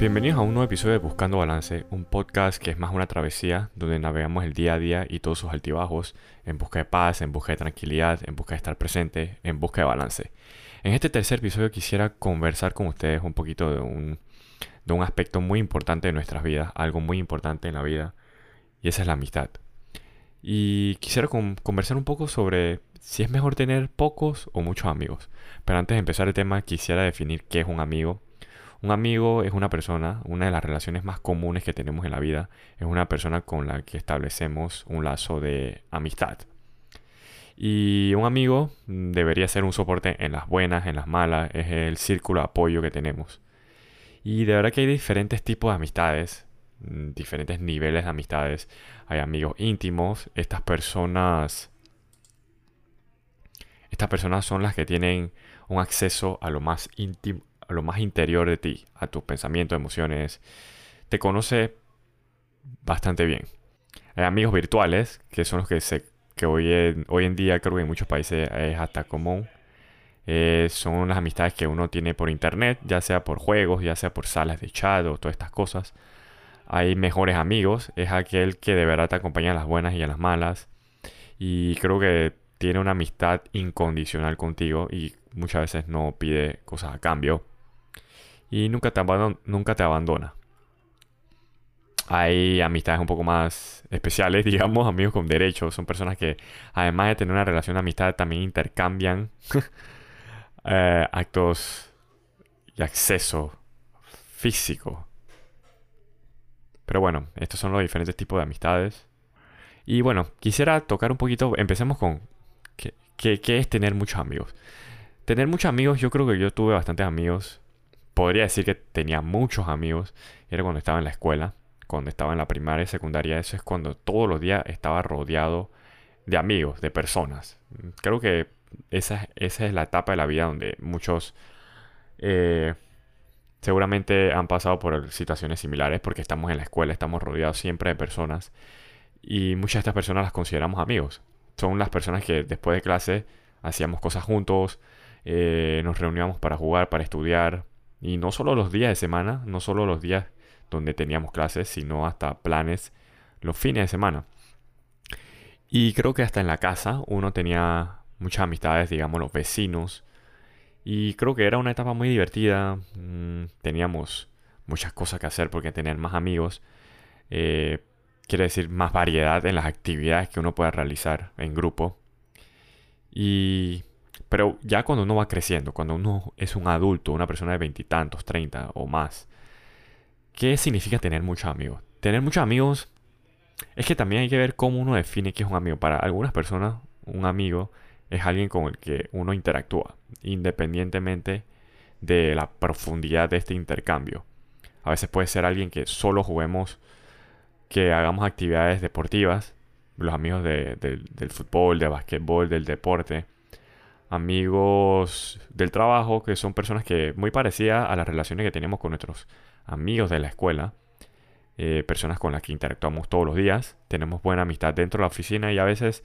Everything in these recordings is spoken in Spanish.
Bienvenidos a un nuevo episodio de Buscando Balance, un podcast que es más una travesía donde navegamos el día a día y todos sus altibajos en busca de paz, en busca de tranquilidad, en busca de estar presente, en busca de balance. En este tercer episodio quisiera conversar con ustedes un poquito de un, de un aspecto muy importante de nuestras vidas, algo muy importante en la vida, y esa es la amistad. Y quisiera conversar un poco sobre si es mejor tener pocos o muchos amigos. Pero antes de empezar el tema, quisiera definir qué es un amigo. Un amigo es una persona, una de las relaciones más comunes que tenemos en la vida, es una persona con la que establecemos un lazo de amistad. Y un amigo debería ser un soporte en las buenas, en las malas, es el círculo de apoyo que tenemos. Y de verdad que hay diferentes tipos de amistades, mm, diferentes niveles de amistades. Hay amigos íntimos, estas personas estas personas son las que tienen un acceso a lo más íntimo, a lo más interior de ti, a tus pensamientos, emociones. Te conoce bastante bien. Hay amigos virtuales, que son los que se que hoy en, hoy en día creo que en muchos países es hasta común. Eh, son las amistades que uno tiene por internet, ya sea por juegos, ya sea por salas de chat o todas estas cosas. Hay mejores amigos, es aquel que de verdad te acompaña a las buenas y a las malas. Y creo que tiene una amistad incondicional contigo y muchas veces no pide cosas a cambio. Y nunca te, nunca te abandona. Hay amistades un poco más especiales, digamos, amigos con derechos. Son personas que, además de tener una relación de amistad, también intercambian eh, actos y acceso físico. Pero bueno, estos son los diferentes tipos de amistades. Y bueno, quisiera tocar un poquito, empecemos con ¿Qué, es tener muchos amigos? Tener muchos amigos, yo creo que yo tuve bastantes amigos. Podría decir que tenía muchos amigos. Era cuando estaba en la escuela, cuando estaba en la primaria y secundaria. Eso es cuando todos los días estaba rodeado de amigos, de personas. Creo que esa, esa es la etapa de la vida donde muchos eh, seguramente han pasado por situaciones similares porque estamos en la escuela, estamos rodeados siempre de personas y muchas de estas personas las consideramos amigos son las personas que después de clase hacíamos cosas juntos, eh, nos reuníamos para jugar, para estudiar, y no solo los días de semana, no solo los días donde teníamos clases, sino hasta planes los fines de semana. Y creo que hasta en la casa uno tenía muchas amistades, digamos, los vecinos. Y creo que era una etapa muy divertida. Mm, teníamos muchas cosas que hacer porque tener más amigos. Eh, quiere decir más variedad en las actividades que uno pueda realizar en grupo. Y pero ya cuando uno va creciendo, cuando uno es un adulto, una persona de veintitantos, treinta o más, ¿qué significa tener muchos amigos? Tener muchos amigos es que también hay que ver cómo uno define qué es un amigo. Para algunas personas, un amigo es alguien con el que uno interactúa, independientemente de la profundidad de este intercambio. A veces puede ser alguien que solo juguemos que hagamos actividades deportivas, los amigos del fútbol, del básquetbol, del deporte, amigos del trabajo, que son personas que muy parecidas a las relaciones que tenemos con nuestros amigos de la escuela, eh, personas con las que interactuamos todos los días, tenemos buena amistad dentro de la oficina y a veces,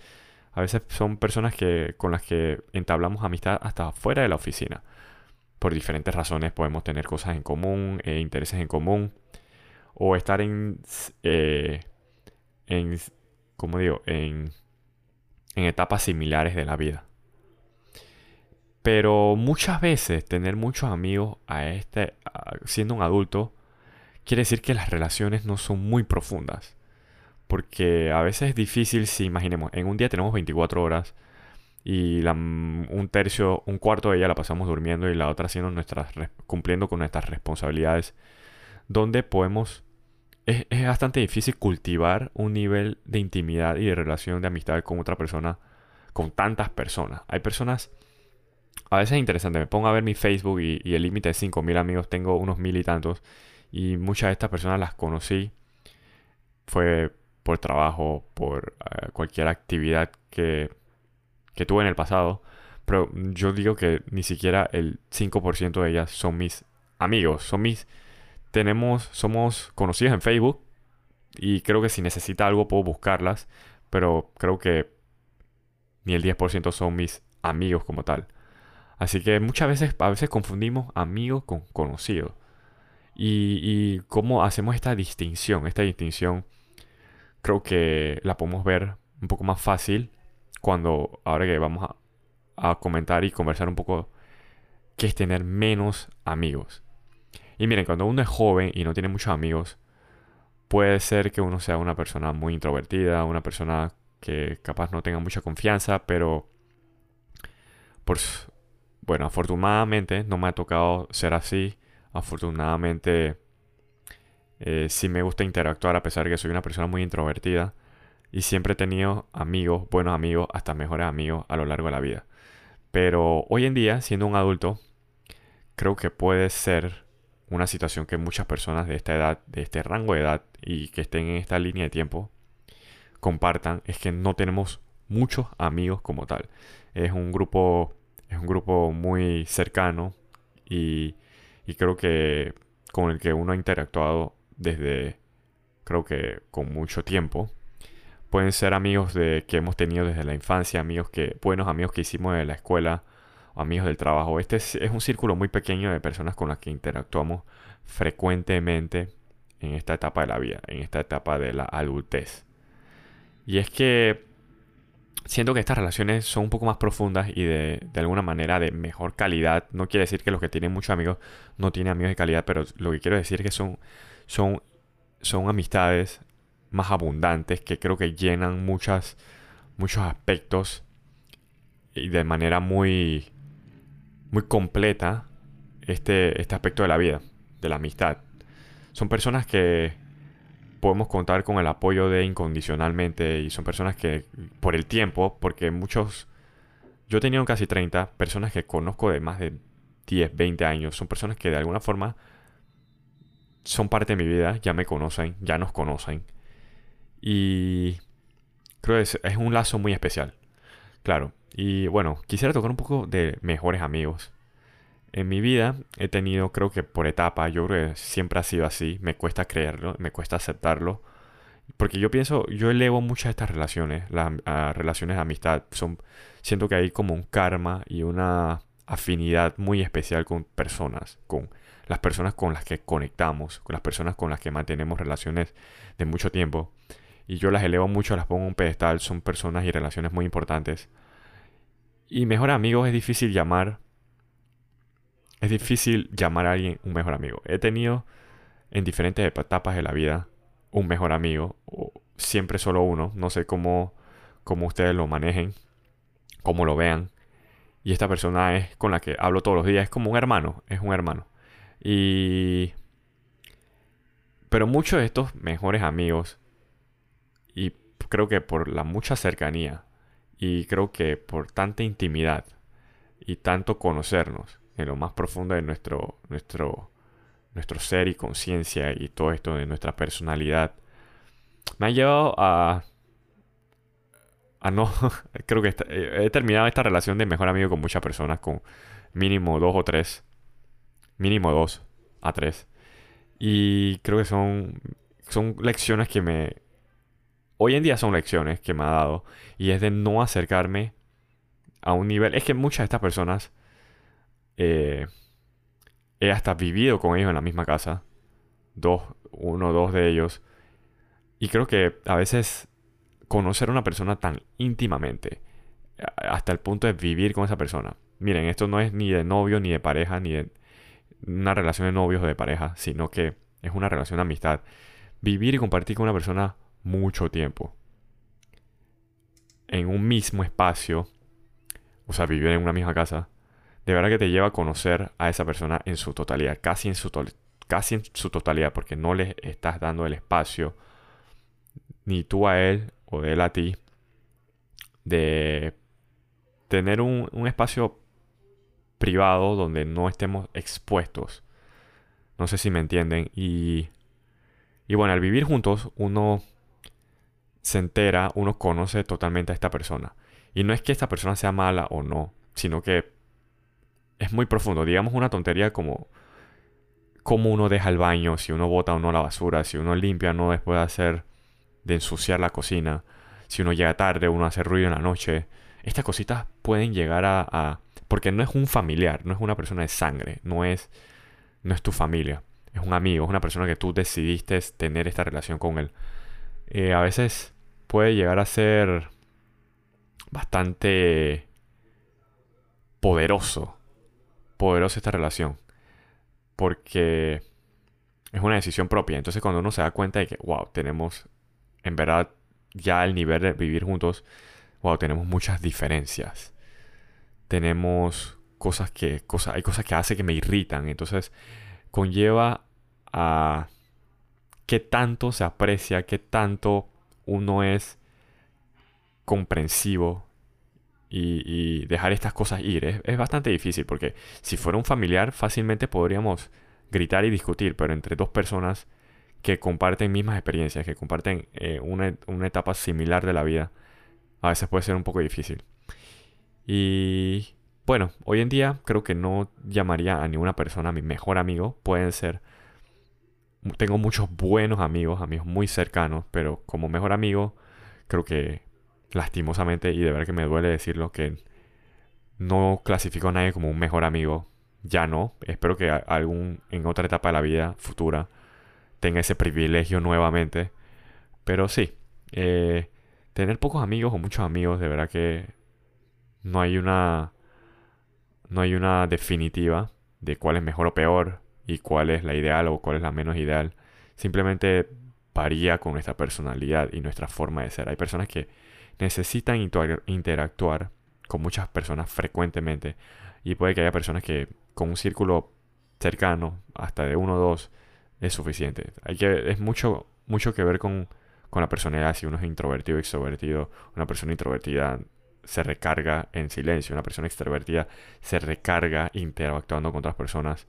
a veces son personas que, con las que entablamos amistad hasta fuera de la oficina. Por diferentes razones podemos tener cosas en común, e intereses en común o estar en, eh, en como digo, en, en etapas similares de la vida. Pero muchas veces tener muchos amigos a este, siendo un adulto, quiere decir que las relaciones no son muy profundas. Porque a veces es difícil si imaginemos, en un día tenemos 24 horas y un tercio, un cuarto de ella la pasamos durmiendo y la otra haciendo nuestras, cumpliendo con nuestras responsabilidades, donde podemos es, bastante difícil cultivar un nivel de intimidad y de relación de amistad con otra persona, con tantas personas. Hay personas, a veces es interesante, me pongo a ver mi Facebook y, el límite de 5.000 amigos, tengo unos mil y tantos, y muchas de estas personas las conocí, fue por trabajo, por eh, cualquier actividad que, que tuve en el pasado, pero yo digo que ni siquiera el 5% de ellas son mis amigos, son mis tenemos, somos conocidos en Facebook y creo que si necesita algo puedo buscarlas, pero creo que ni el 10% son mis amigos como tal. Así que muchas veces, a veces confundimos amigos con conocidos. Y, y cómo hacemos esta distinción. Esta distinción creo que la podemos ver un poco más fácil cuando ahora que vamos a, a comentar y conversar un poco qué es tener menos amigos. Y miren, cuando uno es joven y no tiene muchos amigos, puede ser que uno sea una persona muy introvertida, una persona que capaz no tenga mucha confianza, pero por, bueno, afortunadamente no me ha tocado ser así. Afortunadamente eh, sí me gusta interactuar a pesar de que soy una persona muy introvertida. Y siempre he tenido amigos, buenos amigos, hasta mejores amigos a lo largo de la vida. Pero hoy en día, siendo un adulto, creo que puede ser una situación que muchas personas de esta edad, de este rango de edad y que estén en esta línea de tiempo, compartan, es que no tenemos muchos amigos como tal. Es un grupo, es un grupo muy cercano y, y creo que con el que uno ha interactuado desde, creo que con mucho tiempo. Pueden ser amigos de, que hemos tenido desde la infancia, amigos que, buenos amigos que hicimos en la escuela, amigos del trabajo. Este es, un círculo muy pequeño de personas con las que interactuamos frecuentemente en esta etapa de la vida, en esta etapa de la adultez. Y es que siento que estas relaciones son un poco más profundas y de, de, alguna manera de mejor calidad. No quiere decir que los que tienen muchos amigos no tienen amigos de calidad, pero lo que quiero decir es que son, son, son amistades más abundantes que creo que llenan muchas, muchos aspectos y de manera muy, muy completa este, este aspecto de la vida, de la amistad. Son personas que podemos contar con el apoyo de incondicionalmente y son personas que por el tiempo, porque muchos, yo he tenido casi 30 personas que conozco de más de 10, 20 años, son personas que de alguna forma son parte de mi vida, ya me conocen, ya nos conocen. Y creo que es, es un lazo muy especial. Claro, y bueno, quisiera tocar un poco de mejores amigos. En mi vida he tenido, creo que por etapa, yo creo que siempre ha sido así, me cuesta creerlo, me cuesta aceptarlo. Porque yo pienso, yo elevo muchas de estas relaciones, las relaciones de amistad, son, siento que hay como un karma y una afinidad muy especial con personas, con las personas con las que conectamos, con las personas con las que mantenemos relaciones de mucho tiempo. Y yo las elevo mucho, las pongo en un pedestal, son personas y relaciones muy importantes. Y mejor amigo es difícil llamar. Es difícil llamar a alguien un mejor amigo. He tenido en diferentes etapas de la vida un mejor amigo. O siempre solo uno. No sé cómo, cómo ustedes lo manejen. Cómo lo vean. Y esta persona es con la que hablo todos los días. Es como un hermano. Es un hermano. Y... Pero muchos de estos mejores amigos. Y creo que por la mucha cercanía y creo que por tanta intimidad y tanto conocernos en lo más profundo de nuestro, nuestro, nuestro ser y conciencia y todo esto de nuestra personalidad, me ha llevado a... a no... creo que he terminado esta relación de mejor amigo con muchas personas, con mínimo dos o tres. Mínimo dos a tres. Y creo que son, son lecciones que me, hoy en día son lecciones que me ha dado y es de no acercarme a un nivel. Es que muchas de estas personas eh, he hasta vivido con ellos en la misma casa, dos, uno o dos de ellos, y creo que a veces conocer a una persona tan íntimamente, hasta el punto de vivir con esa persona. Miren, esto no es ni de novio, ni de pareja, ni de una relación de novios o de pareja, sino que es una relación de amistad. Vivir y compartir con una persona mucho tiempo en un mismo espacio, o sea, vivir en una misma casa, de verdad que te lleva a conocer a esa persona en su totalidad, casi en su, casi en su totalidad, porque no le estás dando el espacio, ni tú a él o él a ti, de tener un, un espacio privado donde no estemos expuestos. No sé si me entienden. Y, y bueno, al vivir juntos, uno se entera, uno conoce totalmente a esta persona. Y no es que esta persona sea mala o no, sino que es muy profundo. Digamos una tontería como cómo uno deja el baño, si uno bota o no la basura, si uno limpia no después de hacer, de ensuciar la cocina, si uno llega tarde, uno hace ruido en la noche. Estas cositas pueden llegar a, a porque no es un familiar, no es una persona de sangre, no es no es tu familia. es un amigo, es una persona que tú decidiste tener esta relación con él. Eh, a veces puede llegar a ser bastante poderoso, poderosa esta relación, porque es una decisión propia. Entonces cuando uno se da cuenta de que, wow, tenemos en verdad ya el nivel de vivir juntos, wow, tenemos muchas diferencias. Tenemos cosas que, cosas, hay cosas que hace que me irritan. Entonces conlleva a qué tanto se aprecia, qué tanto uno es comprensivo y, dejar estas cosas ir. Es, es, bastante difícil porque si fuera un familiar fácilmente podríamos gritar y discutir, pero entre dos personas que comparten mismas experiencias, que comparten eh, una, una etapa similar de la vida, a veces puede ser un poco difícil. Y bueno, hoy en día creo que no llamaría a ninguna persona mi mejor amigo. Pueden ser tengo muchos buenos amigos, amigos muy cercanos, pero como mejor amigo, creo que lastimosamente, y de verdad que me duele decirlo, que no clasifico a nadie como un mejor amigo. Ya no. Espero que algún, en otra etapa de la vida futura, tenga ese privilegio nuevamente. Pero sí, eh, tener pocos amigos o muchos amigos, de verdad que no hay una. No hay una definitiva de cuál es mejor o peor y cuál es la ideal o cuál es la menos ideal. Simplemente varía con nuestra personalidad y nuestra forma de ser. Hay personas que necesitan interactuar con muchas personas frecuentemente y puede que haya personas que con un círculo cercano, hasta de uno o dos, es suficiente. Hay que, es mucho, mucho que ver con, con la personalidad. Si uno es introvertido extrovertido, una persona introvertida se recarga en silencio, una persona extrovertida se recarga interactuando con otras personas.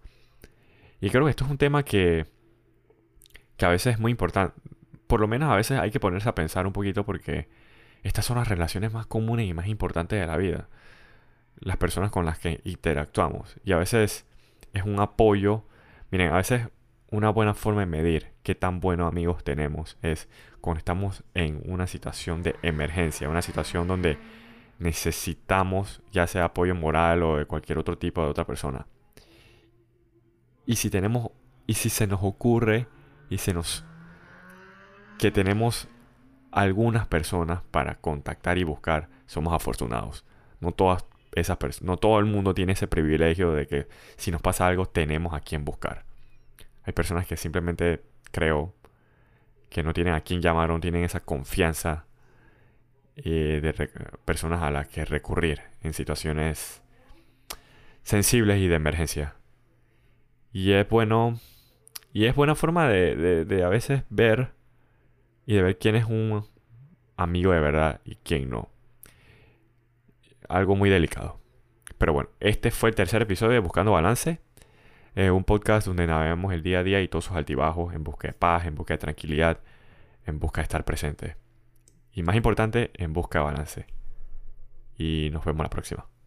Y creo que esto es un tema que, que a veces es muy importante. Por lo menos a veces hay que ponerse a pensar un poquito porque estas son las relaciones más comunes y más importantes de la vida. Las personas con las que interactuamos. Y a veces es un apoyo. Miren, a veces una buena forma de medir qué tan buenos amigos tenemos es cuando estamos en una situación de emergencia, una situación donde necesitamos ya sea apoyo moral o de cualquier otro tipo de otra persona. Y si tenemos, y si se nos ocurre y se nos que tenemos algunas personas para contactar y buscar, somos afortunados. No todas esas no todo el mundo tiene ese privilegio de que si nos pasa algo tenemos a quien buscar. Hay personas que simplemente creo que no tienen a quien llamar no tienen esa confianza eh, de personas a las que recurrir en situaciones sensibles y de emergencia. Y es bueno. Y es buena forma de, de, a veces ver y de ver quién es un amigo de verdad y quién no. Algo muy delicado. Pero bueno, este fue el tercer episodio de Buscando Balance. un podcast donde navegamos el día a día y todos sus altibajos en busca de paz, en busca de tranquilidad, en busca de estar presente. Y más importante, en busca de balance. Y nos vemos la próxima.